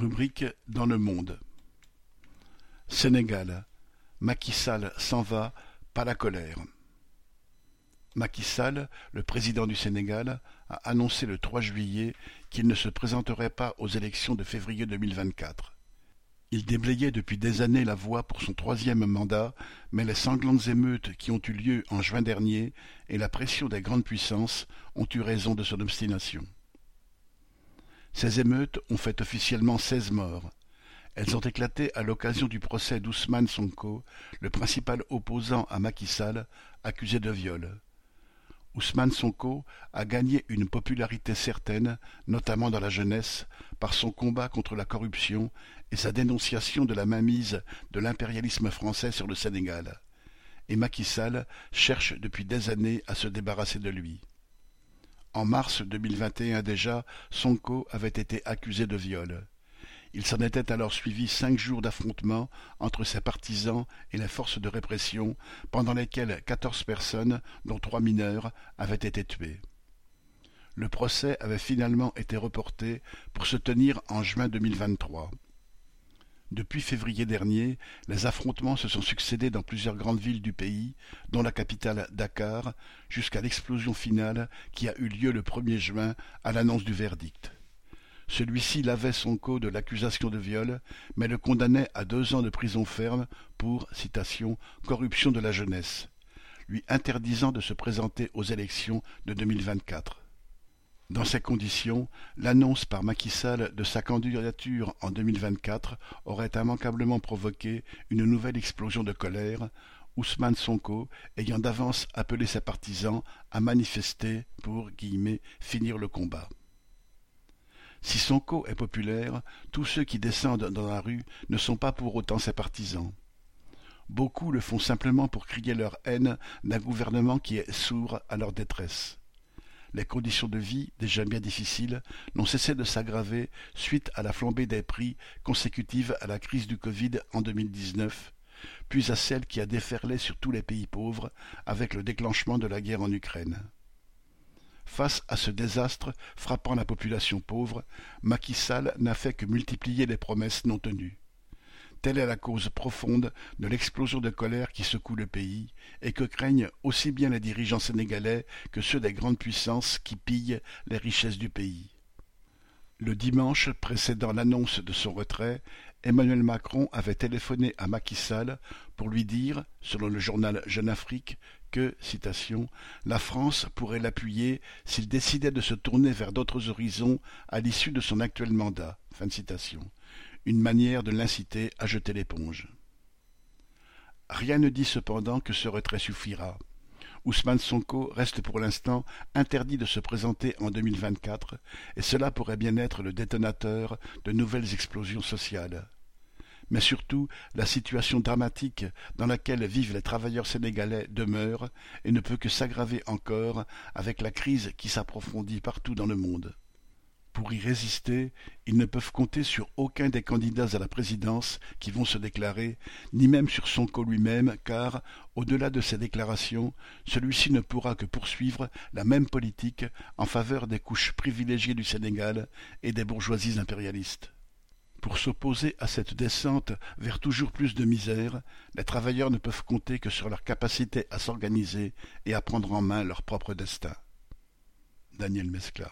Rubrique dans le monde. Sénégal. Macky Sall s'en va, pas la colère. Macky Sall, le président du Sénégal, a annoncé le 3 juillet qu'il ne se présenterait pas aux élections de février 2024. Il déblayait depuis des années la voie pour son troisième mandat, mais les sanglantes émeutes qui ont eu lieu en juin dernier et la pression des grandes puissances ont eu raison de son obstination. Ces émeutes ont fait officiellement seize morts. Elles ont éclaté à l'occasion du procès d'Ousmane Sonko, le principal opposant à Macky Sall, accusé de viol. Ousmane Sonko a gagné une popularité certaine, notamment dans la jeunesse, par son combat contre la corruption et sa dénonciation de la mainmise de l'impérialisme français sur le Sénégal. Et Macky Sall cherche depuis des années à se débarrasser de lui. En mars 2021 déjà, Sonko avait été accusé de viol. Il s'en était alors suivi cinq jours d'affrontements entre ses partisans et les forces de répression, pendant lesquels quatorze personnes, dont trois mineurs, avaient été tuées. Le procès avait finalement été reporté pour se tenir en juin 2023. Depuis février dernier, les affrontements se sont succédés dans plusieurs grandes villes du pays, dont la capitale Dakar, jusqu'à l'explosion finale qui a eu lieu le 1er juin à l'annonce du verdict. Celui-ci lavait Sonko de l'accusation de viol, mais le condamnait à deux ans de prison ferme pour, citation, corruption de la jeunesse, lui interdisant de se présenter aux élections de 2024. Dans ces conditions, l'annonce par Macky Sall de sa candidature en 2024 aurait immanquablement provoqué une nouvelle explosion de colère, Ousmane Sonko ayant d'avance appelé ses partisans à manifester pour finir le combat. Si Sonko est populaire, tous ceux qui descendent dans la rue ne sont pas pour autant ses partisans. Beaucoup le font simplement pour crier leur haine d'un gouvernement qui est sourd à leur détresse les conditions de vie, déjà bien difficiles, n'ont cessé de s'aggraver suite à la flambée des prix consécutive à la crise du Covid en 2019, puis à celle qui a déferlé sur tous les pays pauvres avec le déclenchement de la guerre en Ukraine. Face à ce désastre frappant la population pauvre, Macky Sall n'a fait que multiplier les promesses non tenues. Telle est la cause profonde de l'explosion de colère qui secoue le pays et que craignent aussi bien les dirigeants sénégalais que ceux des grandes puissances qui pillent les richesses du pays. Le dimanche précédant l'annonce de son retrait, Emmanuel Macron avait téléphoné à Macky Sall pour lui dire, selon le journal Jeune Afrique, que, la France pourrait l'appuyer s'il décidait de se tourner vers d'autres horizons à l'issue de son actuel mandat. Une manière de l'inciter à jeter l'éponge. Rien ne dit cependant que ce retrait suffira. Ousmane Sonko reste pour l'instant interdit de se présenter en 2024 et cela pourrait bien être le détonateur de nouvelles explosions sociales. Mais surtout, la situation dramatique dans laquelle vivent les travailleurs sénégalais demeure et ne peut que s'aggraver encore avec la crise qui s'approfondit partout dans le monde. Pour y résister, ils ne peuvent compter sur aucun des candidats à la présidence qui vont se déclarer, ni même sur Sonko lui-même, car, au-delà de ses déclarations, celui-ci ne pourra que poursuivre la même politique en faveur des couches privilégiées du Sénégal et des bourgeoisies impérialistes. Pour s'opposer à cette descente vers toujours plus de misère, les travailleurs ne peuvent compter que sur leur capacité à s'organiser et à prendre en main leur propre destin. Daniel Mescla